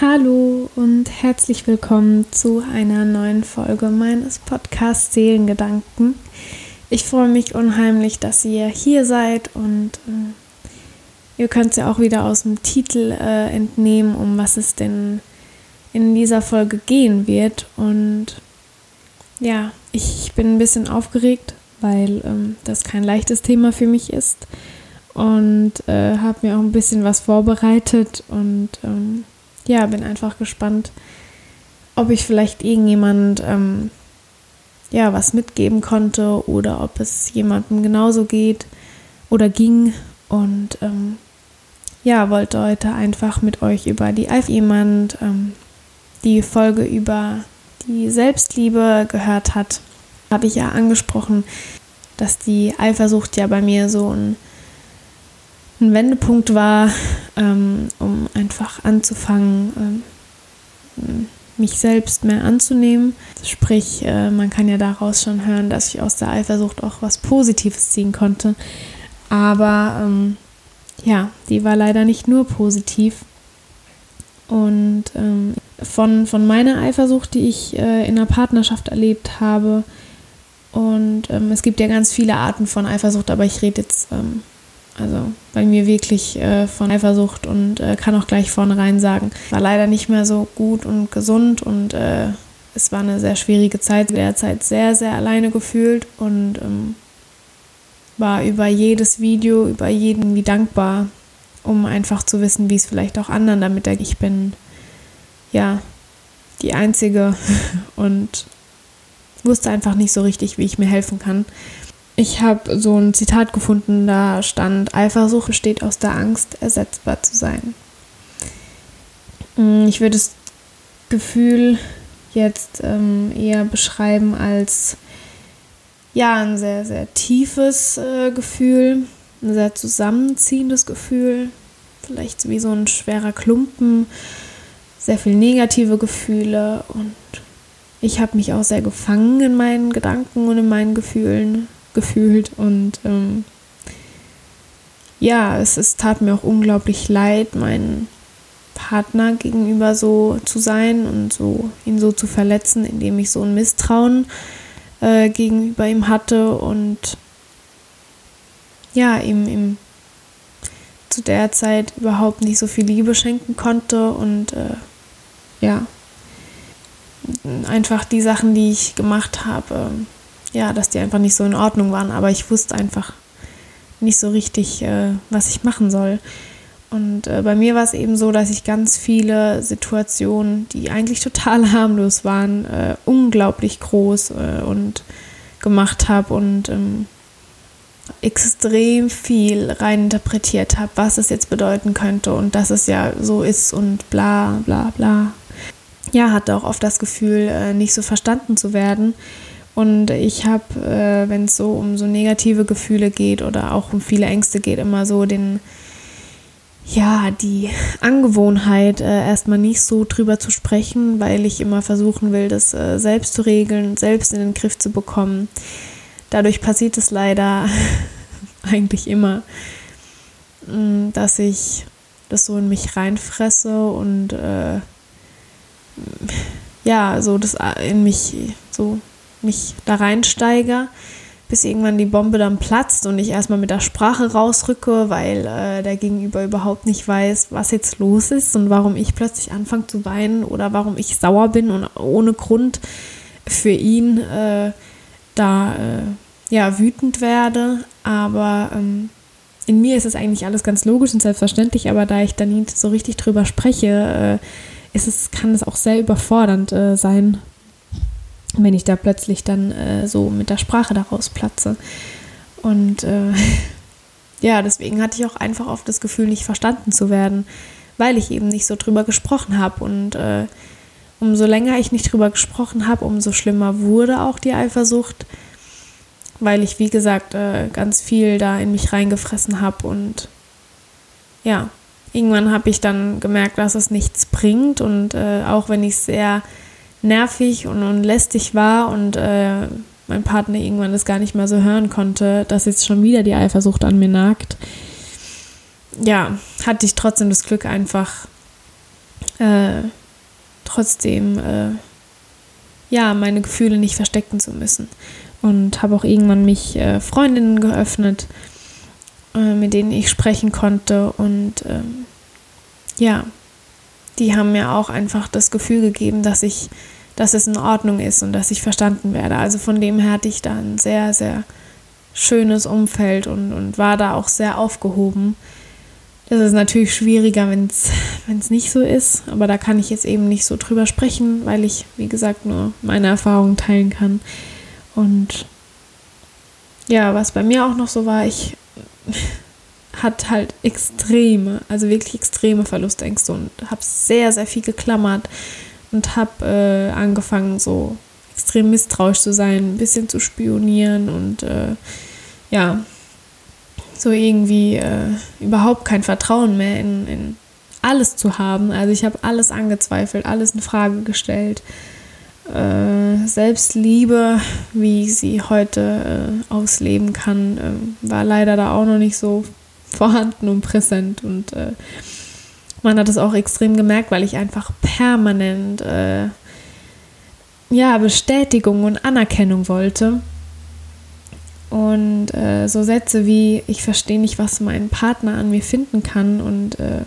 Hallo und herzlich willkommen zu einer neuen Folge meines Podcasts Seelengedanken. Ich freue mich unheimlich, dass ihr hier seid und äh, ihr könnt es ja auch wieder aus dem Titel äh, entnehmen, um was es denn in dieser Folge gehen wird. Und ja, ich bin ein bisschen aufgeregt, weil ähm, das kein leichtes Thema für mich ist und äh, habe mir auch ein bisschen was vorbereitet und ähm, ja, bin einfach gespannt, ob ich vielleicht irgendjemand ähm, ja was mitgeben konnte oder ob es jemandem genauso geht oder ging. Und ähm, ja, wollte heute einfach mit euch über die Eif jemand ähm, die Folge über die Selbstliebe gehört hat, habe ich ja angesprochen, dass die Eifersucht ja bei mir so ein ein Wendepunkt war, ähm, um einfach anzufangen, ähm, mich selbst mehr anzunehmen. Sprich, äh, man kann ja daraus schon hören, dass ich aus der Eifersucht auch was Positives ziehen konnte. Aber ähm, ja, die war leider nicht nur positiv. Und ähm, von, von meiner Eifersucht, die ich äh, in einer Partnerschaft erlebt habe, und ähm, es gibt ja ganz viele Arten von Eifersucht, aber ich rede jetzt ähm, also bei mir wirklich äh, von Eifersucht und äh, kann auch gleich vornherein sagen, war leider nicht mehr so gut und gesund und äh, es war eine sehr schwierige Zeit, derzeit sehr, sehr alleine gefühlt und ähm, war über jedes Video, über jeden wie dankbar, um einfach zu wissen, wie es vielleicht auch anderen damit ergeht. Ich bin ja die Einzige und wusste einfach nicht so richtig, wie ich mir helfen kann. Ich habe so ein Zitat gefunden, da stand, Eifersucht besteht aus der Angst, ersetzbar zu sein. Mm, ich würde das Gefühl jetzt ähm, eher beschreiben als ja, ein sehr, sehr tiefes äh, Gefühl, ein sehr zusammenziehendes Gefühl, vielleicht wie so ein schwerer Klumpen, sehr viele negative Gefühle und ich habe mich auch sehr gefangen in meinen Gedanken und in meinen Gefühlen gefühlt und ähm, ja, es, es tat mir auch unglaublich leid, meinen Partner gegenüber so zu sein und so ihn so zu verletzen, indem ich so ein Misstrauen äh, gegenüber ihm hatte und ja, ihm, ihm zu der Zeit überhaupt nicht so viel Liebe schenken konnte und äh, ja, einfach die Sachen, die ich gemacht habe, ja, dass die einfach nicht so in Ordnung waren. Aber ich wusste einfach nicht so richtig, äh, was ich machen soll. Und äh, bei mir war es eben so, dass ich ganz viele Situationen, die eigentlich total harmlos waren, äh, unglaublich groß äh, und gemacht habe und ähm, extrem viel reininterpretiert habe, was es jetzt bedeuten könnte und dass es ja so ist und bla bla bla. Ja, hatte auch oft das Gefühl, äh, nicht so verstanden zu werden und ich habe, äh, wenn es so um so negative Gefühle geht oder auch um viele Ängste geht, immer so den, ja, die Angewohnheit, äh, erstmal nicht so drüber zu sprechen, weil ich immer versuchen will, das äh, selbst zu regeln, selbst in den Griff zu bekommen. Dadurch passiert es leider eigentlich immer, mm, dass ich das so in mich reinfresse und äh, ja, so das in mich so mich da reinsteige, bis irgendwann die Bombe dann platzt und ich erstmal mit der Sprache rausrücke, weil äh, der Gegenüber überhaupt nicht weiß, was jetzt los ist und warum ich plötzlich anfange zu weinen oder warum ich sauer bin und ohne Grund für ihn äh, da äh, ja wütend werde. Aber ähm, in mir ist es eigentlich alles ganz logisch und selbstverständlich, aber da ich da nie so richtig drüber spreche, äh, ist es, kann es auch sehr überfordernd äh, sein, wenn ich da plötzlich dann äh, so mit der Sprache daraus platze. Und äh, ja, deswegen hatte ich auch einfach oft das Gefühl, nicht verstanden zu werden, weil ich eben nicht so drüber gesprochen habe. Und äh, umso länger ich nicht drüber gesprochen habe, umso schlimmer wurde auch die Eifersucht, weil ich, wie gesagt, äh, ganz viel da in mich reingefressen habe. Und ja, irgendwann habe ich dann gemerkt, dass es nichts bringt. Und äh, auch wenn ich sehr nervig und, und lästig war und äh, mein Partner irgendwann das gar nicht mehr so hören konnte, dass jetzt schon wieder die Eifersucht an mir nagt. Ja, hatte ich trotzdem das Glück, einfach äh, trotzdem äh, ja meine Gefühle nicht verstecken zu müssen und habe auch irgendwann mich äh, Freundinnen geöffnet, äh, mit denen ich sprechen konnte und ähm, ja, die haben mir auch einfach das Gefühl gegeben, dass ich, dass es in Ordnung ist und dass ich verstanden werde. Also von dem her hatte ich da ein sehr, sehr schönes Umfeld und, und war da auch sehr aufgehoben. Das ist natürlich schwieriger, wenn es nicht so ist, aber da kann ich jetzt eben nicht so drüber sprechen, weil ich, wie gesagt, nur meine Erfahrungen teilen kann. Und ja, was bei mir auch noch so war, ich hatte halt extreme, also wirklich extreme Verlustängste und habe sehr, sehr viel geklammert und habe äh, angefangen, so extrem misstrauisch zu sein, ein bisschen zu spionieren und äh, ja, so irgendwie äh, überhaupt kein Vertrauen mehr in, in alles zu haben. Also ich habe alles angezweifelt, alles in Frage gestellt. Äh, Selbstliebe, wie ich sie heute äh, ausleben kann, äh, war leider da auch noch nicht so vorhanden und präsent. Und äh, man hat es auch extrem gemerkt, weil ich einfach permanent äh, ja, Bestätigung und Anerkennung wollte. Und äh, so Sätze wie, ich verstehe nicht, was mein Partner an mir finden kann und äh,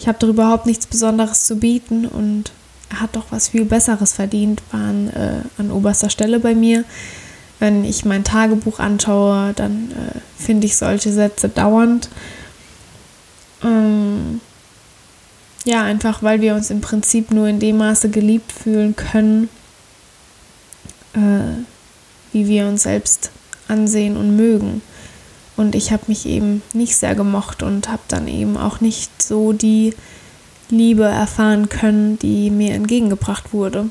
ich habe doch überhaupt nichts Besonderes zu bieten und er hat doch was viel Besseres verdient, waren äh, an oberster Stelle bei mir. Wenn ich mein Tagebuch anschaue, dann äh, finde ich solche Sätze dauernd. Ähm, ja, einfach weil wir uns im Prinzip nur in dem Maße geliebt fühlen können, äh, wie wir uns selbst ansehen und mögen. Und ich habe mich eben nicht sehr gemocht und habe dann eben auch nicht so die Liebe erfahren können, die mir entgegengebracht wurde.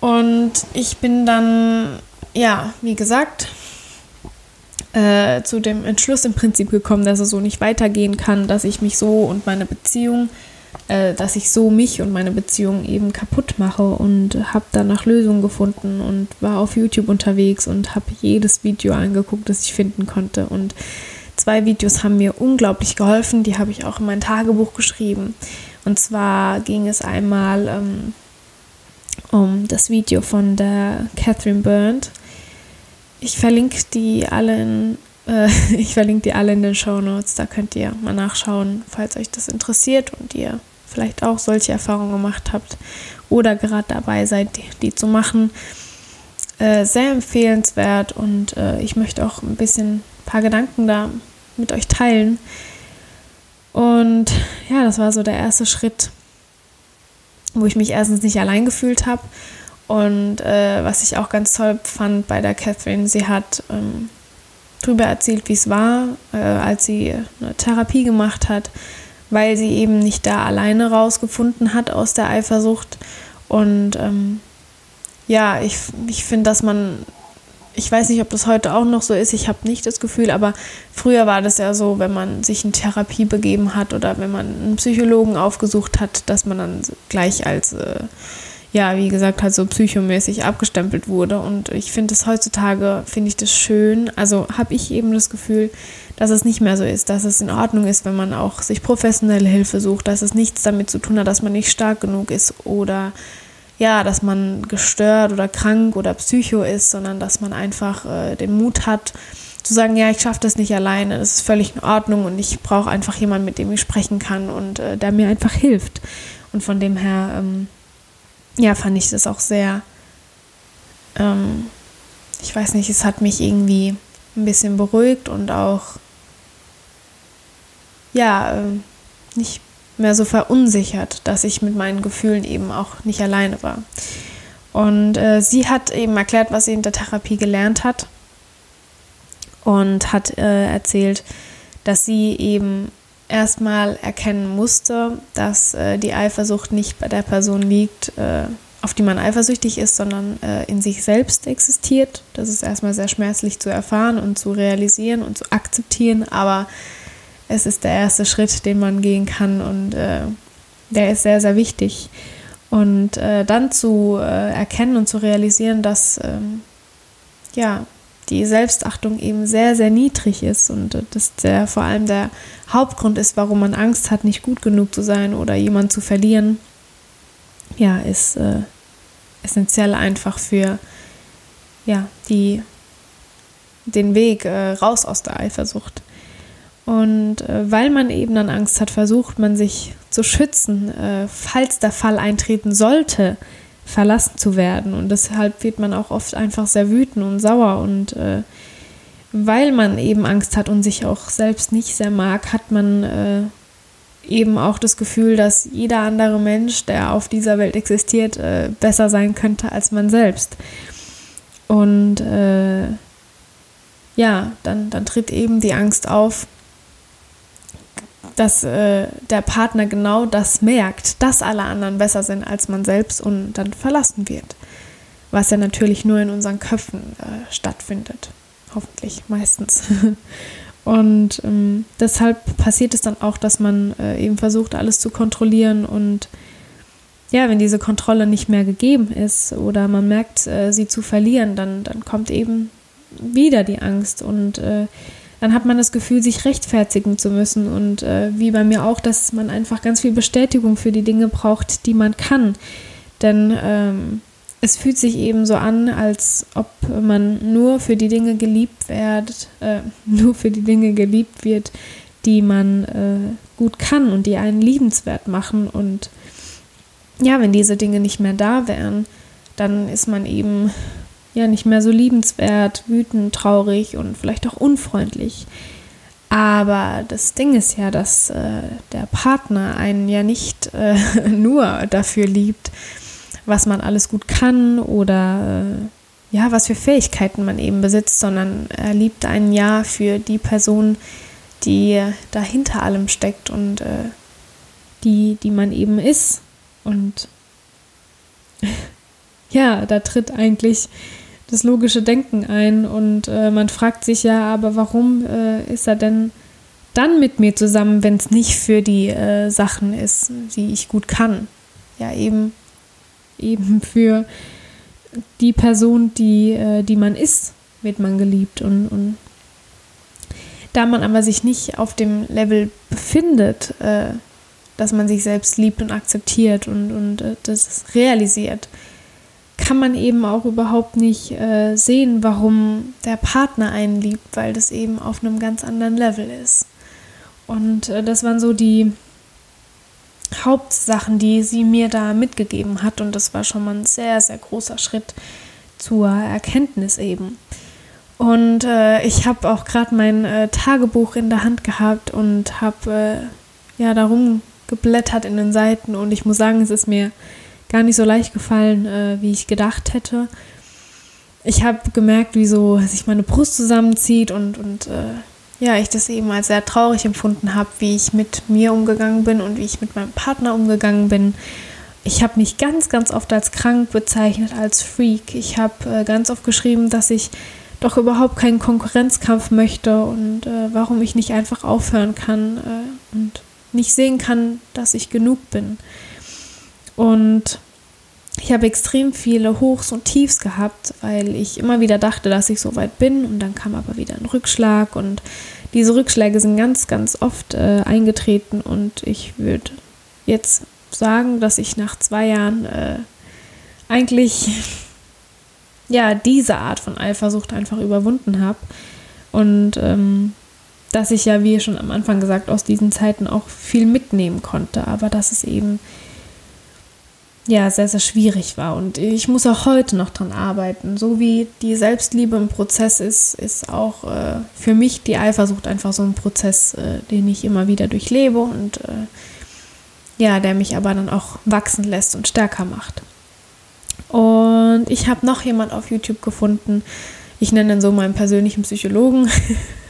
Und ich bin dann, ja, wie gesagt, äh, zu dem Entschluss im Prinzip gekommen, dass es so nicht weitergehen kann, dass ich mich so und meine Beziehung äh, dass ich so mich und meine Beziehung eben kaputt mache und habe dann nach Lösungen gefunden und war auf YouTube unterwegs und habe jedes Video angeguckt, das ich finden konnte. Und zwei Videos haben mir unglaublich geholfen, die habe ich auch in mein Tagebuch geschrieben. Und zwar ging es einmal ähm, um das Video von der Catherine Burnt. Ich verlinke die alle in äh, ich verlinke die alle in den Show Notes. Da könnt ihr mal nachschauen, falls euch das interessiert und ihr vielleicht auch solche Erfahrungen gemacht habt oder gerade dabei seid, die, die zu machen. Äh, sehr empfehlenswert und äh, ich möchte auch ein bisschen ein paar Gedanken da mit euch teilen. Und ja, das war so der erste Schritt, wo ich mich erstens nicht allein gefühlt habe. Und äh, was ich auch ganz toll fand bei der Catherine, sie hat ähm, darüber erzählt, wie es war, äh, als sie eine Therapie gemacht hat, weil sie eben nicht da alleine rausgefunden hat aus der Eifersucht. Und ähm, ja, ich, ich finde, dass man, ich weiß nicht, ob das heute auch noch so ist, ich habe nicht das Gefühl, aber früher war das ja so, wenn man sich in Therapie begeben hat oder wenn man einen Psychologen aufgesucht hat, dass man dann gleich als äh, ja, wie gesagt, halt so psychomäßig abgestempelt wurde. Und ich finde es heutzutage, finde ich das schön. Also habe ich eben das Gefühl, dass es nicht mehr so ist, dass es in Ordnung ist, wenn man auch sich professionelle Hilfe sucht, dass es nichts damit zu tun hat, dass man nicht stark genug ist oder ja, dass man gestört oder krank oder psycho ist, sondern dass man einfach äh, den Mut hat, zu sagen, ja, ich schaffe das nicht alleine, das ist völlig in Ordnung und ich brauche einfach jemanden, mit dem ich sprechen kann und äh, der mir einfach hilft. Und von dem her ähm, ja, fand ich das auch sehr, ähm, ich weiß nicht, es hat mich irgendwie ein bisschen beruhigt und auch, ja, äh, nicht mehr so verunsichert, dass ich mit meinen Gefühlen eben auch nicht alleine war. Und äh, sie hat eben erklärt, was sie in der Therapie gelernt hat und hat äh, erzählt, dass sie eben erstmal erkennen musste, dass äh, die Eifersucht nicht bei der Person liegt, äh, auf die man eifersüchtig ist, sondern äh, in sich selbst existiert. Das ist erstmal sehr schmerzlich zu erfahren und zu realisieren und zu akzeptieren, aber es ist der erste Schritt, den man gehen kann und äh, der ist sehr, sehr wichtig. Und äh, dann zu äh, erkennen und zu realisieren, dass ähm, ja, die Selbstachtung eben sehr, sehr niedrig ist und dass der vor allem der Hauptgrund ist, warum man Angst hat, nicht gut genug zu sein oder jemanden zu verlieren, ja, ist äh, essentiell einfach für ja, die, den Weg äh, raus aus der Eifersucht. Und äh, weil man eben dann Angst hat, versucht man sich zu schützen, äh, falls der Fall eintreten sollte, verlassen zu werden. Und deshalb wird man auch oft einfach sehr wütend und sauer. Und äh, weil man eben Angst hat und sich auch selbst nicht sehr mag, hat man äh, eben auch das Gefühl, dass jeder andere Mensch, der auf dieser Welt existiert, äh, besser sein könnte als man selbst. Und äh, ja, dann, dann tritt eben die Angst auf, dass äh, der Partner genau das merkt, dass alle anderen besser sind als man selbst und dann verlassen wird. Was ja natürlich nur in unseren Köpfen äh, stattfindet. Hoffentlich meistens. und ähm, deshalb passiert es dann auch, dass man äh, eben versucht, alles zu kontrollieren und ja, wenn diese Kontrolle nicht mehr gegeben ist oder man merkt, äh, sie zu verlieren, dann, dann kommt eben wieder die Angst und äh, dann hat man das Gefühl, sich rechtfertigen zu müssen. Und äh, wie bei mir auch, dass man einfach ganz viel Bestätigung für die Dinge braucht, die man kann. Denn ähm, es fühlt sich eben so an, als ob man nur für die Dinge geliebt wird, äh, nur für die Dinge geliebt wird, die man äh, gut kann und die einen liebenswert machen. Und ja, wenn diese Dinge nicht mehr da wären, dann ist man eben ja nicht mehr so liebenswert, wütend, traurig und vielleicht auch unfreundlich. Aber das Ding ist ja, dass äh, der Partner einen ja nicht äh, nur dafür liebt, was man alles gut kann oder äh, ja, was für Fähigkeiten man eben besitzt, sondern er liebt einen ja für die Person, die dahinter allem steckt und äh, die, die man eben ist. Und ja, da tritt eigentlich das logische Denken ein und äh, man fragt sich ja, aber warum äh, ist er denn dann mit mir zusammen, wenn es nicht für die äh, Sachen ist, die ich gut kann? Ja, eben, eben für die Person, die, äh, die man ist, wird man geliebt und, und da man aber sich nicht auf dem Level befindet, äh, dass man sich selbst liebt und akzeptiert und, und äh, das realisiert, kann man eben auch überhaupt nicht äh, sehen, warum der Partner einen liebt, weil das eben auf einem ganz anderen Level ist. Und äh, das waren so die Hauptsachen, die sie mir da mitgegeben hat. Und das war schon mal ein sehr, sehr großer Schritt zur Erkenntnis eben. Und äh, ich habe auch gerade mein äh, Tagebuch in der Hand gehabt und habe äh, ja darum geblättert in den Seiten. Und ich muss sagen, es ist mir gar nicht so leicht gefallen, äh, wie ich gedacht hätte. Ich habe gemerkt, wie so sich meine Brust zusammenzieht und, und äh, ja, ich das eben als sehr traurig empfunden habe, wie ich mit mir umgegangen bin und wie ich mit meinem Partner umgegangen bin. Ich habe mich ganz, ganz oft als krank bezeichnet, als Freak. Ich habe äh, ganz oft geschrieben, dass ich doch überhaupt keinen Konkurrenzkampf möchte und äh, warum ich nicht einfach aufhören kann äh, und nicht sehen kann, dass ich genug bin. Und ich habe extrem viele Hochs und Tiefs gehabt, weil ich immer wieder dachte, dass ich so weit bin. Und dann kam aber wieder ein Rückschlag. Und diese Rückschläge sind ganz, ganz oft äh, eingetreten. Und ich würde jetzt sagen, dass ich nach zwei Jahren äh, eigentlich ja diese Art von Eifersucht einfach überwunden habe. Und ähm, dass ich ja, wie schon am Anfang gesagt, aus diesen Zeiten auch viel mitnehmen konnte, aber dass es eben ja, sehr, sehr schwierig war. Und ich muss auch heute noch dran arbeiten. So wie die Selbstliebe im Prozess ist, ist auch äh, für mich die Eifersucht einfach so ein Prozess, äh, den ich immer wieder durchlebe und äh, ja, der mich aber dann auch wachsen lässt und stärker macht. Und ich habe noch jemand auf YouTube gefunden. Ich nenne ihn so meinen persönlichen Psychologen.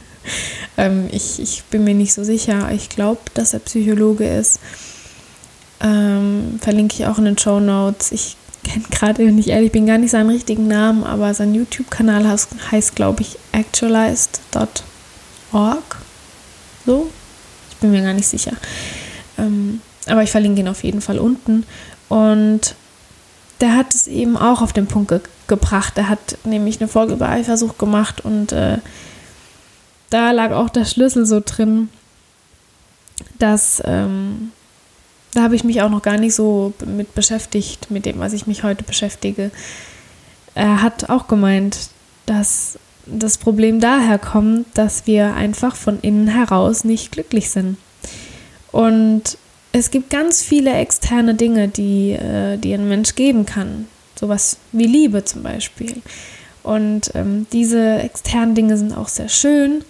ähm, ich, ich bin mir nicht so sicher. Ich glaube, dass er Psychologe ist ähm, verlinke ich auch in den Show Notes. Ich kenne gerade, wenn ich ehrlich bin, gar nicht seinen richtigen Namen, aber sein YouTube-Kanal heißt, heißt glaube ich, actualized.org. So? Ich bin mir gar nicht sicher. Ähm, aber ich verlinke ihn auf jeden Fall unten. Und der hat es eben auch auf den Punkt ge gebracht. Er hat nämlich eine Folge über Eifersucht gemacht und äh, da lag auch der Schlüssel so drin, dass ähm, da habe ich mich auch noch gar nicht so mit beschäftigt, mit dem, was ich mich heute beschäftige. Er hat auch gemeint, dass das Problem daher kommt, dass wir einfach von innen heraus nicht glücklich sind. Und es gibt ganz viele externe Dinge, die, äh, die ein Mensch geben kann. Sowas wie Liebe zum Beispiel. Und ähm, diese externen Dinge sind auch sehr schön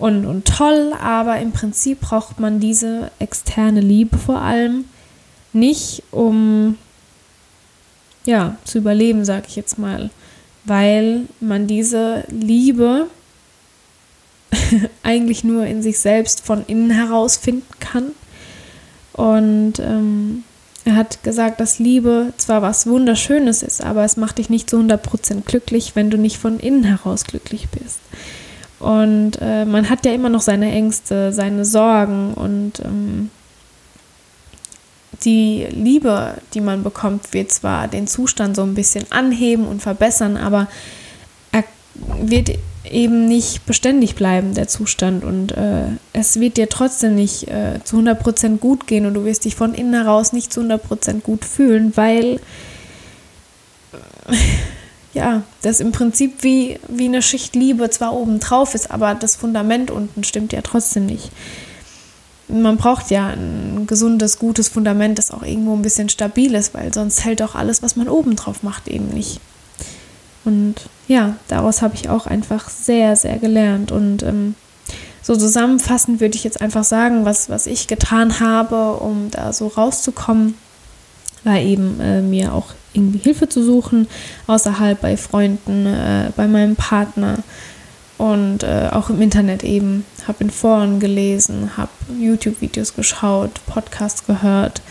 und, und toll, aber im Prinzip braucht man diese externe Liebe vor allem nicht, um ja, zu überleben, sage ich jetzt mal, weil man diese Liebe eigentlich nur in sich selbst von innen heraus finden kann und ähm, er hat gesagt, dass Liebe zwar was Wunderschönes ist, aber es macht dich nicht zu 100% glücklich, wenn du nicht von innen heraus glücklich bist. Und äh, man hat ja immer noch seine Ängste, seine Sorgen und ähm, die Liebe, die man bekommt, wird zwar den Zustand so ein bisschen anheben und verbessern, aber er wird eben nicht beständig bleiben, der Zustand. Und äh, es wird dir trotzdem nicht äh, zu 100% gut gehen und du wirst dich von innen heraus nicht zu 100% gut fühlen, weil äh, ja, das im Prinzip wie, wie eine Schicht Liebe zwar oben drauf ist, aber das Fundament unten stimmt ja trotzdem nicht. Man braucht ja ein gesundes, gutes Fundament, das auch irgendwo ein bisschen stabil ist, weil sonst hält auch alles, was man oben drauf macht, eben nicht. Und ja, daraus habe ich auch einfach sehr, sehr gelernt. Und ähm, so zusammenfassend würde ich jetzt einfach sagen, was, was ich getan habe, um da so rauszukommen, war eben äh, mir auch irgendwie Hilfe zu suchen, außerhalb bei Freunden, äh, bei meinem Partner und äh, auch im Internet eben. Habe in Foren gelesen, habe YouTube-Videos geschaut, Podcasts gehört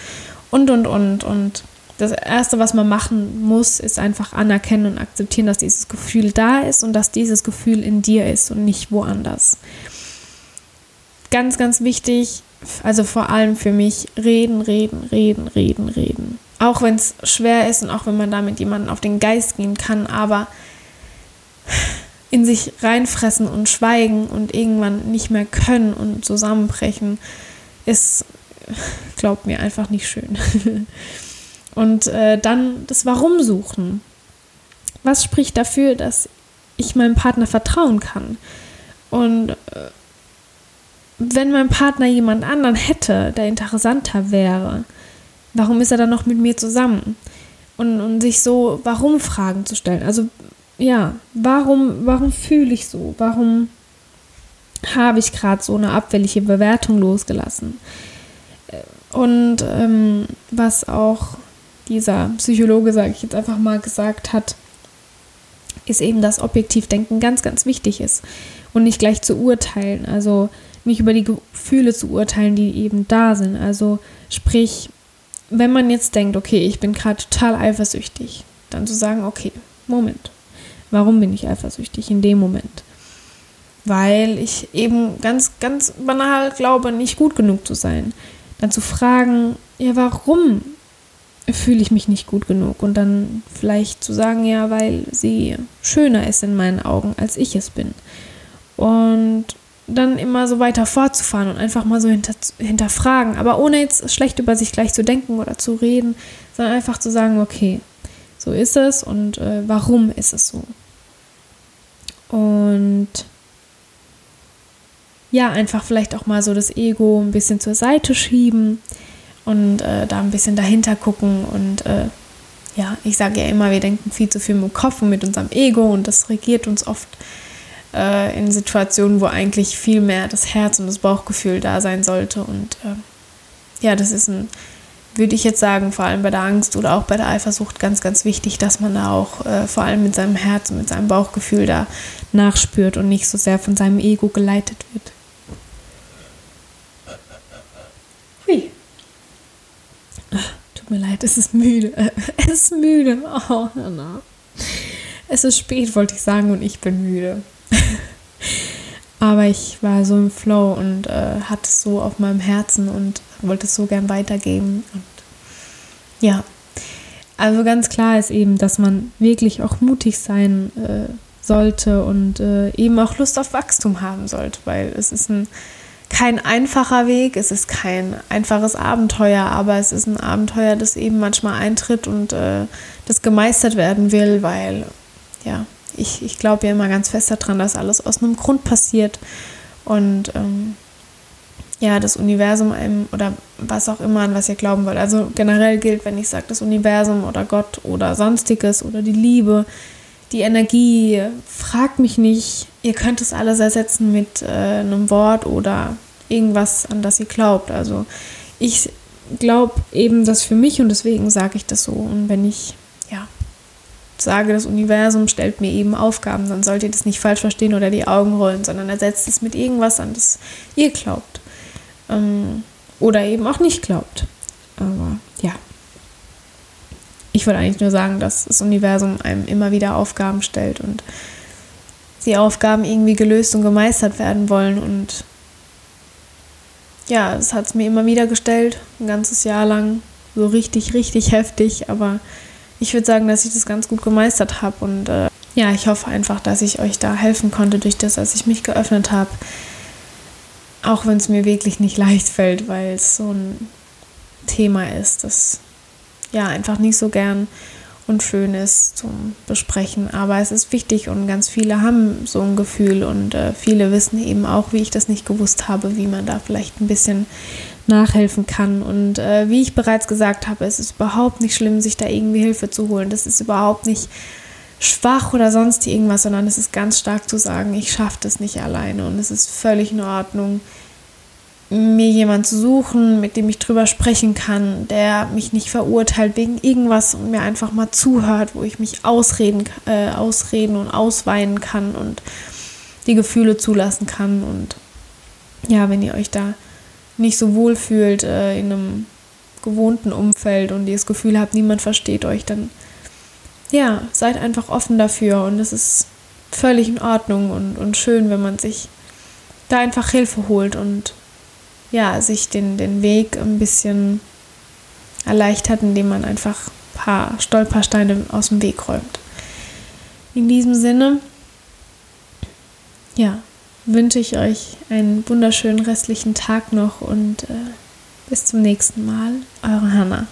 und, und, und. Und das Erste, was man machen muss, ist einfach anerkennen und akzeptieren, dass dieses Gefühl da ist und dass dieses Gefühl in dir ist und nicht woanders. Ganz, ganz wichtig, also vor allem für mich, reden, reden, reden, reden, reden. Auch wenn es schwer ist und auch wenn man damit jemanden auf den Geist gehen kann, aber in sich reinfressen und schweigen und irgendwann nicht mehr können und zusammenbrechen, ist, glaubt mir, einfach nicht schön. Und äh, dann das Warum suchen. Was spricht dafür, dass ich meinem Partner vertrauen kann? Und äh, wenn mein Partner jemand anderen hätte, der interessanter wäre, warum ist er dann noch mit mir zusammen? Und, und sich so Warum-Fragen zu stellen. Also ja, warum, warum fühle ich so? Warum habe ich gerade so eine abfällige Bewertung losgelassen? Und ähm, was auch dieser Psychologe, sage ich jetzt einfach mal, gesagt hat, ist eben, dass Objektivdenken ganz, ganz wichtig ist und nicht gleich zu urteilen. Also nicht über die Gefühle zu urteilen, die eben da sind. Also sprich, wenn man jetzt denkt, okay, ich bin gerade total eifersüchtig, dann zu sagen, okay, Moment, warum bin ich eifersüchtig in dem Moment? Weil ich eben ganz, ganz banal glaube, nicht gut genug zu sein. Dann zu fragen, ja, warum fühle ich mich nicht gut genug und dann vielleicht zu sagen, ja, weil sie schöner ist in meinen Augen, als ich es bin. Und dann immer so weiter fortzufahren und einfach mal so hinter, hinterfragen, aber ohne jetzt schlecht über sich gleich zu denken oder zu reden, sondern einfach zu sagen, okay, so ist es und äh, warum ist es so? Und ja, einfach vielleicht auch mal so das Ego ein bisschen zur Seite schieben und äh, da ein bisschen dahinter gucken. Und äh, ja, ich sage ja immer, wir denken viel zu viel mit dem Kopf und mit unserem Ego und das regiert uns oft äh, in Situationen, wo eigentlich viel mehr das Herz und das Bauchgefühl da sein sollte. Und äh, ja, das ist ein, würde ich jetzt sagen, vor allem bei der Angst oder auch bei der Eifersucht ganz, ganz wichtig, dass man da auch äh, vor allem mit seinem Herz und mit seinem Bauchgefühl da nachspürt und nicht so sehr von seinem Ego geleitet wird. Tut mir leid, es ist müde. Es ist müde. Oh, Anna. Es ist spät, wollte ich sagen, und ich bin müde. Aber ich war so im Flow und äh, hatte es so auf meinem Herzen und wollte es so gern weitergeben. Und ja, Also ganz klar ist eben, dass man wirklich auch mutig sein äh, sollte und äh, eben auch Lust auf Wachstum haben sollte, weil es ist ein kein einfacher Weg, es ist kein einfaches Abenteuer, aber es ist ein Abenteuer, das eben manchmal eintritt und äh, das gemeistert werden will, weil ja, ich, ich glaube ja immer ganz fest daran, dass alles aus einem Grund passiert und ähm, ja, das Universum einem oder was auch immer, an was ihr glauben wollt. Also generell gilt, wenn ich sage, das Universum oder Gott oder sonstiges oder die Liebe, die Energie, fragt mich nicht. Ihr könnt es alles ersetzen mit äh, einem Wort oder irgendwas, an das ihr glaubt. Also ich glaube eben das für mich und deswegen sage ich das so. Und wenn ich, sage, das Universum stellt mir eben Aufgaben, dann sollt ihr das nicht falsch verstehen oder die Augen rollen, sondern ersetzt es mit irgendwas, an das ihr glaubt. Ähm, oder eben auch nicht glaubt. Aber ja, ich wollte eigentlich nur sagen, dass das Universum einem immer wieder Aufgaben stellt und die Aufgaben irgendwie gelöst und gemeistert werden wollen. Und ja, es hat es mir immer wieder gestellt, ein ganzes Jahr lang, so richtig, richtig heftig. Aber ich würde sagen, dass ich das ganz gut gemeistert habe. Und äh, ja, ich hoffe einfach, dass ich euch da helfen konnte durch das, als ich mich geöffnet habe. Auch wenn es mir wirklich nicht leicht fällt, weil es so ein Thema ist, das ja einfach nicht so gern und schön ist zum Besprechen. Aber es ist wichtig und ganz viele haben so ein Gefühl und äh, viele wissen eben auch, wie ich das nicht gewusst habe, wie man da vielleicht ein bisschen nachhelfen kann. Und äh, wie ich bereits gesagt habe, es ist überhaupt nicht schlimm, sich da irgendwie Hilfe zu holen. Das ist überhaupt nicht schwach oder sonst irgendwas, sondern es ist ganz stark zu sagen, ich schaffe das nicht alleine und es ist völlig in Ordnung mir jemand zu suchen, mit dem ich drüber sprechen kann, der mich nicht verurteilt wegen irgendwas und mir einfach mal zuhört, wo ich mich ausreden, äh, ausreden und ausweinen kann und die Gefühle zulassen kann. Und ja, wenn ihr euch da nicht so wohl fühlt äh, in einem gewohnten Umfeld und ihr das Gefühl habt, niemand versteht euch, dann ja, seid einfach offen dafür und es ist völlig in Ordnung und, und schön, wenn man sich da einfach Hilfe holt und ja, sich den, den Weg ein bisschen erleichtert, indem man einfach ein paar Stolpersteine aus dem Weg räumt. In diesem Sinne, ja, wünsche ich euch einen wunderschönen restlichen Tag noch und äh, bis zum nächsten Mal. Eure Hannah.